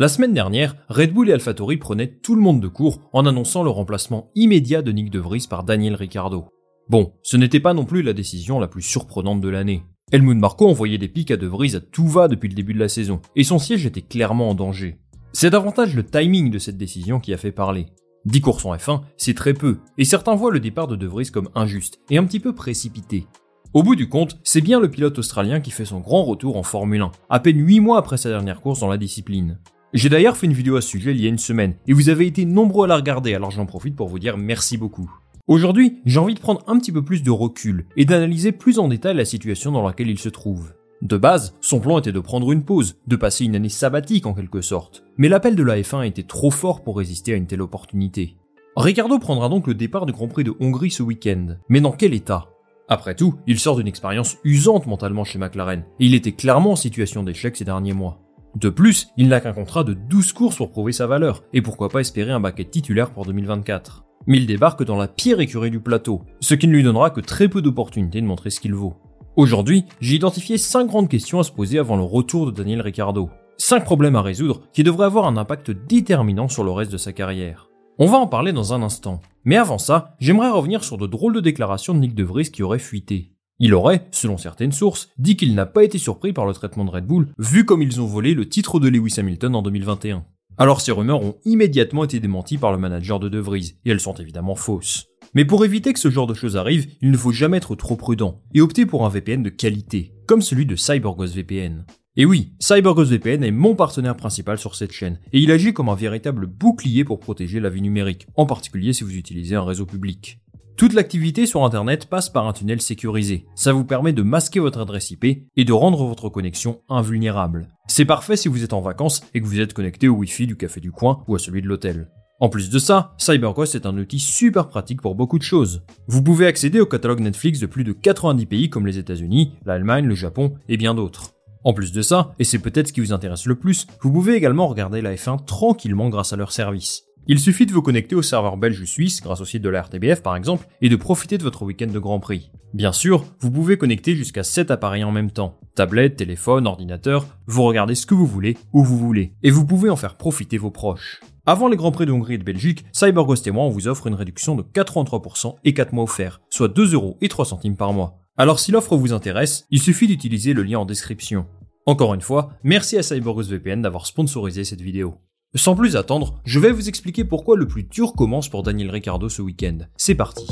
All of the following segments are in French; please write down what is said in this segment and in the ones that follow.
La semaine dernière, Red Bull et AlphaTauri prenaient tout le monde de court en annonçant le remplacement immédiat de Nick De Vries par Daniel Ricciardo. Bon, ce n'était pas non plus la décision la plus surprenante de l'année. Helmut Marko envoyait des pics à De Vries à tout va depuis le début de la saison, et son siège était clairement en danger. C'est davantage le timing de cette décision qui a fait parler. 10 courses en F1, c'est très peu, et certains voient le départ de De Vries comme injuste et un petit peu précipité. Au bout du compte, c'est bien le pilote australien qui fait son grand retour en Formule 1, à peine 8 mois après sa dernière course dans la discipline. J'ai d'ailleurs fait une vidéo à ce sujet il y a une semaine, et vous avez été nombreux à la regarder, alors j'en profite pour vous dire merci beaucoup. Aujourd'hui, j'ai envie de prendre un petit peu plus de recul et d'analyser plus en détail la situation dans laquelle il se trouve. De base, son plan était de prendre une pause, de passer une année sabbatique en quelque sorte. Mais l'appel de la F1 était trop fort pour résister à une telle opportunité. Ricardo prendra donc le départ du Grand Prix de Hongrie ce week-end. Mais dans quel état? Après tout, il sort d'une expérience usante mentalement chez McLaren, et il était clairement en situation d'échec ces derniers mois. De plus, il n'a qu'un contrat de 12 courses pour prouver sa valeur, et pourquoi pas espérer un baquet titulaire pour 2024. Mais il débarque dans la pire écurie du plateau, ce qui ne lui donnera que très peu d'opportunités de montrer ce qu'il vaut. Aujourd'hui, j'ai identifié 5 grandes questions à se poser avant le retour de Daniel Ricciardo. 5 problèmes à résoudre qui devraient avoir un impact déterminant sur le reste de sa carrière. On va en parler dans un instant. Mais avant ça, j'aimerais revenir sur de drôles de déclarations de Nick De Vries qui auraient fuité. Il aurait, selon certaines sources, dit qu'il n'a pas été surpris par le traitement de Red Bull, vu comme ils ont volé le titre de Lewis Hamilton en 2021. Alors ces rumeurs ont immédiatement été démenties par le manager de De Vries, et elles sont évidemment fausses. Mais pour éviter que ce genre de choses arrive, il ne faut jamais être trop prudent, et opter pour un VPN de qualité, comme celui de CyberGhost VPN. Et oui, CyberGhost VPN est mon partenaire principal sur cette chaîne, et il agit comme un véritable bouclier pour protéger la vie numérique, en particulier si vous utilisez un réseau public. Toute l'activité sur Internet passe par un tunnel sécurisé. Ça vous permet de masquer votre adresse IP et de rendre votre connexion invulnérable. C'est parfait si vous êtes en vacances et que vous êtes connecté au Wi-Fi du café du coin ou à celui de l'hôtel. En plus de ça, CyberGhost est un outil super pratique pour beaucoup de choses. Vous pouvez accéder au catalogue Netflix de plus de 90 pays comme les États-Unis, l'Allemagne, le Japon et bien d'autres. En plus de ça, et c'est peut-être ce qui vous intéresse le plus, vous pouvez également regarder la F1 tranquillement grâce à leur service. Il suffit de vous connecter au serveur belge ou suisse grâce au site de la RTBF par exemple et de profiter de votre week-end de Grand Prix. Bien sûr, vous pouvez connecter jusqu'à 7 appareils en même temps. Tablette, téléphone, ordinateur, vous regardez ce que vous voulez, où vous voulez. Et vous pouvez en faire profiter vos proches. Avant les Grands Prix de Hongrie et de Belgique, CyberGhost et moi on vous offre une réduction de 83% et 4 mois offerts, soit 2 euros et 3 centimes par mois. Alors si l'offre vous intéresse, il suffit d'utiliser le lien en description. Encore une fois, merci à CyberGhost VPN d'avoir sponsorisé cette vidéo. Sans plus attendre, je vais vous expliquer pourquoi le plus dur commence pour Daniel Ricciardo ce week-end. C'est parti.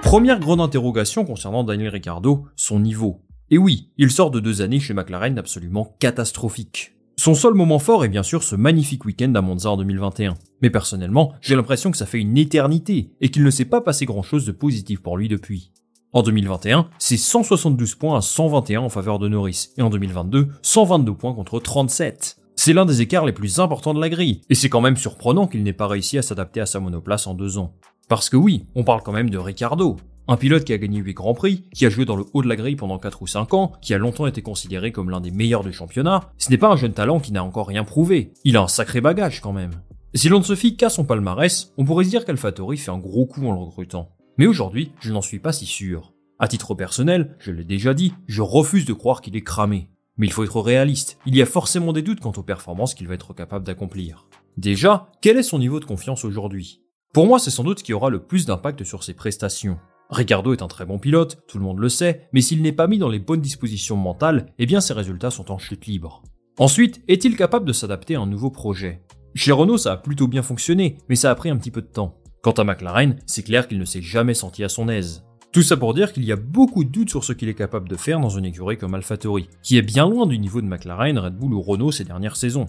Première grande interrogation concernant Daniel Ricciardo, son niveau. Et oui, il sort de deux années chez McLaren absolument catastrophiques. Son seul moment fort est bien sûr ce magnifique week-end à Monza en 2021. Mais personnellement, j'ai l'impression que ça fait une éternité et qu'il ne s'est pas passé grand chose de positif pour lui depuis. En 2021, c'est 172 points à 121 en faveur de Norris, et en 2022, 122 points contre 37. C'est l'un des écarts les plus importants de la grille, et c'est quand même surprenant qu'il n'ait pas réussi à s'adapter à sa monoplace en deux ans. Parce que oui, on parle quand même de Ricardo. Un pilote qui a gagné 8 grands prix, qui a joué dans le haut de la grille pendant 4 ou 5 ans, qui a longtemps été considéré comme l'un des meilleurs du championnat, ce n'est pas un jeune talent qui n'a encore rien prouvé. Il a un sacré bagage quand même. Si l'on ne se fie qu'à son palmarès, on pourrait se dire qu'AlphaTauri fait un gros coup en le recrutant. Mais aujourd'hui, je n'en suis pas si sûr. À titre personnel, je l'ai déjà dit, je refuse de croire qu'il est cramé. Mais il faut être réaliste, il y a forcément des doutes quant aux performances qu'il va être capable d'accomplir. Déjà, quel est son niveau de confiance aujourd'hui? Pour moi, c'est sans doute ce qui aura le plus d'impact sur ses prestations. Ricardo est un très bon pilote, tout le monde le sait, mais s'il n'est pas mis dans les bonnes dispositions mentales, eh bien ses résultats sont en chute libre. Ensuite, est-il capable de s'adapter à un nouveau projet? Chez Renault, ça a plutôt bien fonctionné, mais ça a pris un petit peu de temps. Quant à McLaren, c'est clair qu'il ne s'est jamais senti à son aise. Tout ça pour dire qu'il y a beaucoup de doutes sur ce qu'il est capable de faire dans une écurie comme AlphaTauri, qui est bien loin du niveau de McLaren, Red Bull ou Renault ces dernières saisons.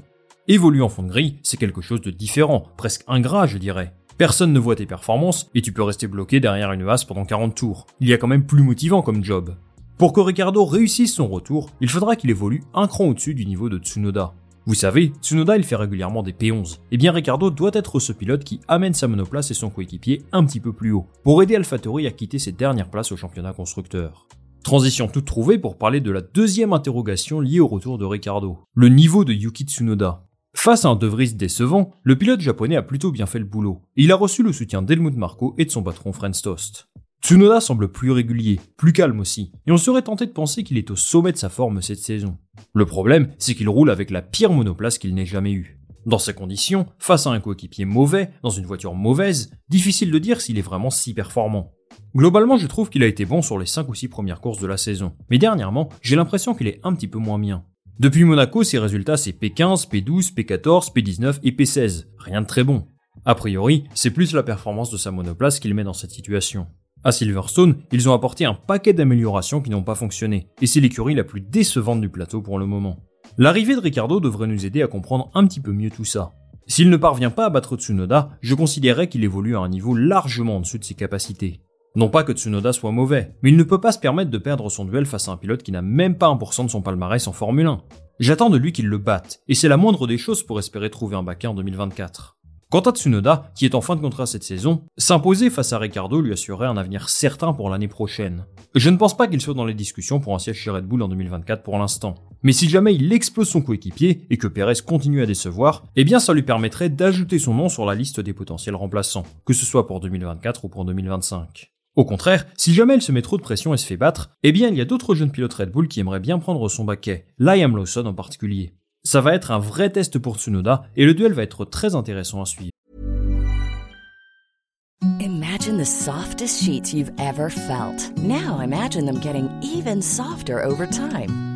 Évoluer en fond de grille, c'est quelque chose de différent, presque ingrat je dirais. Personne ne voit tes performances et tu peux rester bloqué derrière une vase pendant 40 tours. Il y a quand même plus motivant comme job. Pour que Ricardo réussisse son retour, il faudra qu'il évolue un cran au-dessus du niveau de Tsunoda. Vous savez, Tsunoda il fait régulièrement des P11. Et eh bien Ricardo doit être ce pilote qui amène sa monoplace et son coéquipier un petit peu plus haut, pour aider AlphaTauri à quitter ses dernières places au championnat constructeur. Transition toute trouvée pour parler de la deuxième interrogation liée au retour de Ricardo, le niveau de Yuki Tsunoda. Face à un De Vries décevant, le pilote japonais a plutôt bien fait le boulot. il a reçu le soutien d'Helmut Marko et de son patron Franz Tost. Tsunoda semble plus régulier, plus calme aussi, et on serait tenté de penser qu'il est au sommet de sa forme cette saison. Le problème, c'est qu'il roule avec la pire monoplace qu'il n'ait jamais eue. Dans ces conditions, face à un coéquipier mauvais, dans une voiture mauvaise, difficile de dire s'il est vraiment si performant. Globalement, je trouve qu'il a été bon sur les 5 ou 6 premières courses de la saison, mais dernièrement, j'ai l'impression qu'il est un petit peu moins bien. Depuis Monaco, ses résultats c'est P15, P12, P14, P19 et P16. Rien de très bon. A priori, c'est plus la performance de sa monoplace qu'il met dans cette situation. À Silverstone, ils ont apporté un paquet d'améliorations qui n'ont pas fonctionné, et c'est l'écurie la plus décevante du plateau pour le moment. L'arrivée de Ricardo devrait nous aider à comprendre un petit peu mieux tout ça. S'il ne parvient pas à battre Tsunoda, je considérerais qu'il évolue à un niveau largement en dessous de ses capacités. Non pas que Tsunoda soit mauvais, mais il ne peut pas se permettre de perdre son duel face à un pilote qui n'a même pas 1% de son palmarès en Formule 1. J'attends de lui qu'il le batte, et c'est la moindre des choses pour espérer trouver un baquet en 2024. Quant à Tsunoda, qui est en fin de contrat cette saison, s'imposer face à Ricardo lui assurerait un avenir certain pour l'année prochaine. Je ne pense pas qu'il soit dans les discussions pour un siège chez Red Bull en 2024 pour l'instant. Mais si jamais il explose son coéquipier et que Perez continue à décevoir, eh bien ça lui permettrait d'ajouter son nom sur la liste des potentiels remplaçants, que ce soit pour 2024 ou pour 2025. Au contraire, si jamais elle se met trop de pression et se fait battre, eh bien il y a d'autres jeunes pilotes Red Bull qui aimeraient bien prendre son baquet, Liam Lawson en particulier. Ça va être un vrai test pour Tsunoda et le duel va être très intéressant à suivre. Imagine the softest sheets you've ever felt. Now imagine them getting even softer over time.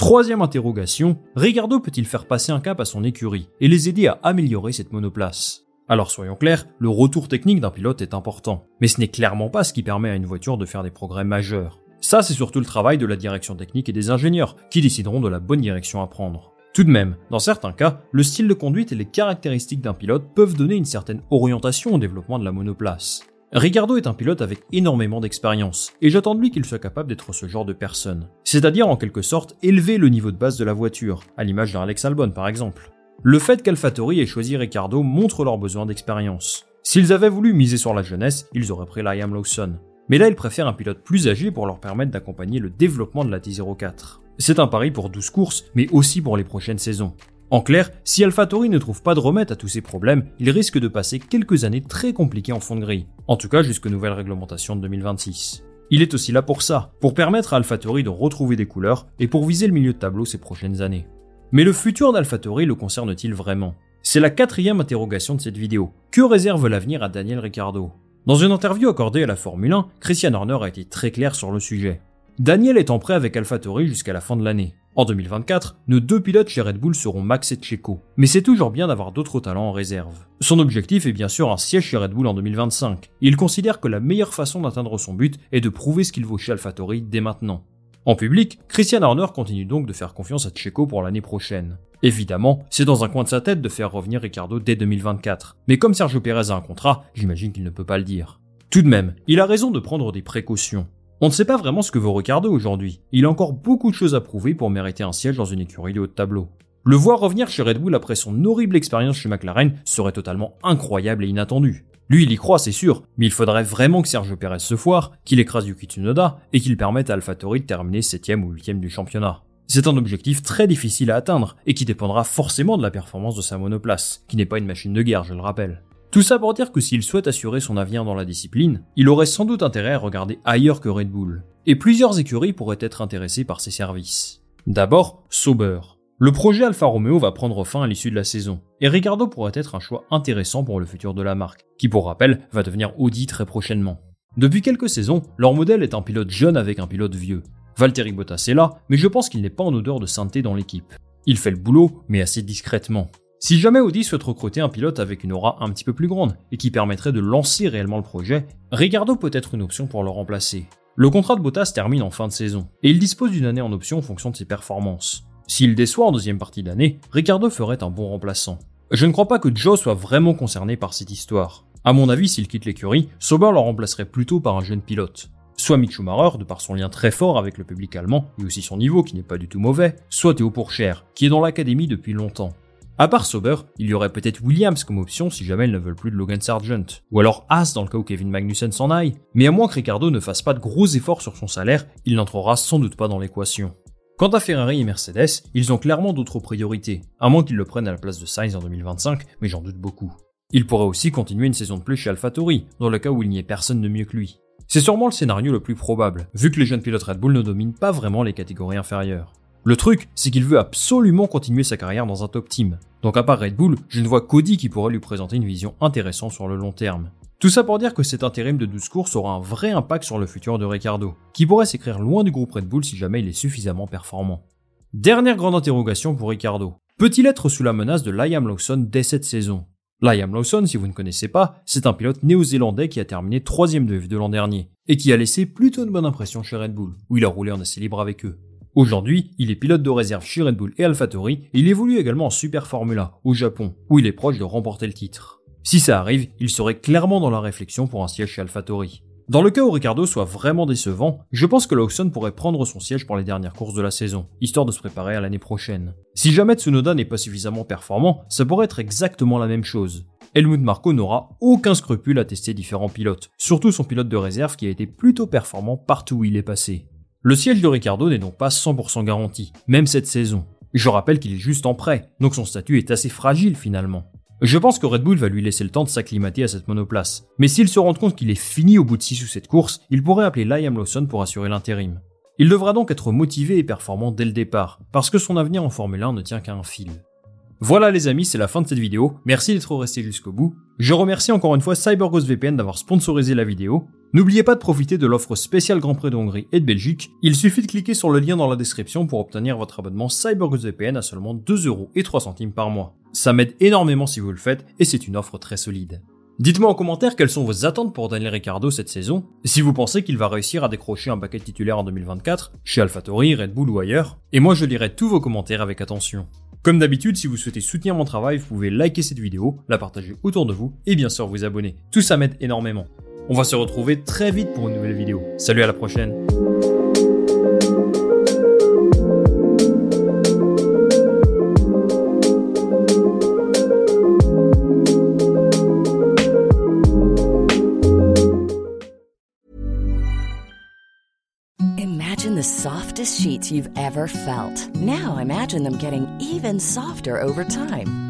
Troisième interrogation, Ricardo peut-il faire passer un cap à son écurie et les aider à améliorer cette monoplace? Alors soyons clairs, le retour technique d'un pilote est important, mais ce n'est clairement pas ce qui permet à une voiture de faire des progrès majeurs. Ça, c'est surtout le travail de la direction technique et des ingénieurs, qui décideront de la bonne direction à prendre. Tout de même, dans certains cas, le style de conduite et les caractéristiques d'un pilote peuvent donner une certaine orientation au développement de la monoplace. Ricardo est un pilote avec énormément d'expérience, et j'attends de lui qu'il soit capable d'être ce genre de personne. C'est-à-dire en quelque sorte élever le niveau de base de la voiture, à l'image d'un Alex Albon par exemple. Le fait qu'AlphaTauri ait choisi Ricardo montre leur besoin d'expérience. S'ils avaient voulu miser sur la jeunesse, ils auraient pris Liam Lawson. Mais là, ils préfèrent un pilote plus âgé pour leur permettre d'accompagner le développement de la T04. C'est un pari pour 12 courses, mais aussi pour les prochaines saisons. En clair, si AlphaTauri ne trouve pas de remède à tous ces problèmes, il risque de passer quelques années très compliquées en fond de grille, en tout cas jusqu'aux nouvelles réglementations de 2026. Il est aussi là pour ça, pour permettre à AlphaTauri de retrouver des couleurs et pour viser le milieu de tableau ces prochaines années. Mais le futur d'AlphaTauri le concerne-t-il vraiment? C'est la quatrième interrogation de cette vidéo. Que réserve l'avenir à Daniel Ricciardo? Dans une interview accordée à la Formule 1, Christian Horner a été très clair sur le sujet. Daniel est en prêt avec AlphaTauri jusqu'à la fin de l'année. En 2024, nos deux pilotes chez Red Bull seront Max et Checo, mais c'est toujours bien d'avoir d'autres talents en réserve. Son objectif est bien sûr un siège chez Red Bull en 2025. Il considère que la meilleure façon d'atteindre son but est de prouver ce qu'il vaut chez AlphaTauri dès maintenant. En public, Christian Horner continue donc de faire confiance à Checo pour l'année prochaine. Évidemment, c'est dans un coin de sa tête de faire revenir Ricardo dès 2024. Mais comme Sergio Perez a un contrat, j'imagine qu'il ne peut pas le dire. Tout de même, il a raison de prendre des précautions. On ne sait pas vraiment ce que vaut Ricardo aujourd'hui. Il a encore beaucoup de choses à prouver pour mériter un siège dans une écurie de haut de tableau. Le voir revenir chez Red Bull après son horrible expérience chez McLaren serait totalement incroyable et inattendu. Lui, il y croit, c'est sûr, mais il faudrait vraiment que Sergio Perez se foire, qu'il écrase Yuki Tsunoda et qu'il permette à AlphaTauri de terminer 7ème ou 8ème du championnat. C'est un objectif très difficile à atteindre et qui dépendra forcément de la performance de sa monoplace, qui n'est pas une machine de guerre, je le rappelle. Tout ça pour dire que s'il souhaite assurer son avenir dans la discipline, il aurait sans doute intérêt à regarder ailleurs que Red Bull. Et plusieurs écuries pourraient être intéressées par ses services. D'abord, Sauber. Le projet Alfa Romeo va prendre fin à l'issue de la saison, et Ricardo pourrait être un choix intéressant pour le futur de la marque, qui pour rappel va devenir Audi très prochainement. Depuis quelques saisons, leur modèle est un pilote jeune avec un pilote vieux. Valtteri Bottas est là, mais je pense qu'il n'est pas en odeur de sainteté dans l'équipe. Il fait le boulot, mais assez discrètement. Si jamais Audi souhaite recruter un pilote avec une aura un petit peu plus grande et qui permettrait de lancer réellement le projet, Ricardo peut être une option pour le remplacer. Le contrat de Bottas termine en fin de saison et il dispose d'une année en option en fonction de ses performances. S'il déçoit en deuxième partie d'année, Ricardo ferait un bon remplaçant. Je ne crois pas que Joe soit vraiment concerné par cette histoire. À mon avis, s'il quitte l'écurie, Sauber le remplacerait plutôt par un jeune pilote. Soit Mick de par son lien très fort avec le public allemand et aussi son niveau qui n'est pas du tout mauvais, soit Théo Pourchère, qui est dans l'académie depuis longtemps. À part Sauber, il y aurait peut-être Williams comme option si jamais ils ne veulent plus de Logan Sargent, ou alors Haas dans le cas où Kevin Magnussen s'en aille, mais à moins que Ricardo ne fasse pas de gros efforts sur son salaire, il n'entrera sans doute pas dans l'équation. Quant à Ferrari et Mercedes, ils ont clairement d'autres priorités, à moins qu'ils le prennent à la place de Sainz en 2025, mais j'en doute beaucoup. Il pourrait aussi continuer une saison de plus chez AlphaTauri, dans le cas où il n'y ait personne de mieux que lui. C'est sûrement le scénario le plus probable, vu que les jeunes pilotes Red Bull ne dominent pas vraiment les catégories inférieures. Le truc, c'est qu'il veut absolument continuer sa carrière dans un top team. Donc à part Red Bull, je ne vois qu'Audi qui pourrait lui présenter une vision intéressante sur le long terme. Tout ça pour dire que cet intérim de 12 courses aura un vrai impact sur le futur de Ricardo, qui pourrait s'écrire loin du groupe Red Bull si jamais il est suffisamment performant. Dernière grande interrogation pour Ricardo. Peut-il être sous la menace de Liam Lawson dès cette saison? Liam Lawson, si vous ne connaissez pas, c'est un pilote néo-zélandais qui a terminé troisième de F2 l'an dernier, et qui a laissé plutôt une bonne impression chez Red Bull, où il a roulé en assez libre avec eux. Aujourd'hui, il est pilote de réserve chez Red Bull et AlphaTauri et il évolue également en Super Formula au Japon, où il est proche de remporter le titre. Si ça arrive, il serait clairement dans la réflexion pour un siège chez AlphaTauri. Dans le cas où Ricardo soit vraiment décevant, je pense que Lawson pourrait prendre son siège pour les dernières courses de la saison, histoire de se préparer à l'année prochaine. Si jamais Tsunoda n'est pas suffisamment performant, ça pourrait être exactement la même chose. Helmut Marko n'aura aucun scrupule à tester différents pilotes, surtout son pilote de réserve qui a été plutôt performant partout où il est passé. Le siège de Ricardo n'est donc pas 100% garanti, même cette saison. Je rappelle qu'il est juste en prêt, donc son statut est assez fragile finalement. Je pense que Red Bull va lui laisser le temps de s'acclimater à cette monoplace, mais s'il se rend compte qu'il est fini au bout de 6 ou 7 courses, il pourrait appeler Liam Lawson pour assurer l'intérim. Il devra donc être motivé et performant dès le départ, parce que son avenir en Formule 1 ne tient qu'à un fil. Voilà les amis, c'est la fin de cette vidéo. Merci d'être resté jusqu'au bout. Je remercie encore une fois CyberGhost VPN d'avoir sponsorisé la vidéo. N'oubliez pas de profiter de l'offre spéciale Grand Prix de Hongrie et de Belgique. Il suffit de cliquer sur le lien dans la description pour obtenir votre abonnement CyberGhost VPN à seulement 2 euros et 3 centimes par mois. Ça m'aide énormément si vous le faites et c'est une offre très solide. Dites-moi en commentaire quelles sont vos attentes pour Daniel Ricciardo cette saison, si vous pensez qu'il va réussir à décrocher un paquet titulaire en 2024, chez AlphaTauri, Red Bull ou ailleurs, et moi je lirai tous vos commentaires avec attention. Comme d'habitude, si vous souhaitez soutenir mon travail, vous pouvez liker cette vidéo, la partager autour de vous et bien sûr vous abonner. Tout ça m'aide énormément. On va se retrouver très vite pour une nouvelle vidéo. Salut à la prochaine Imagine the softest sheets you've ever felt. Now imagine them getting even softer over time.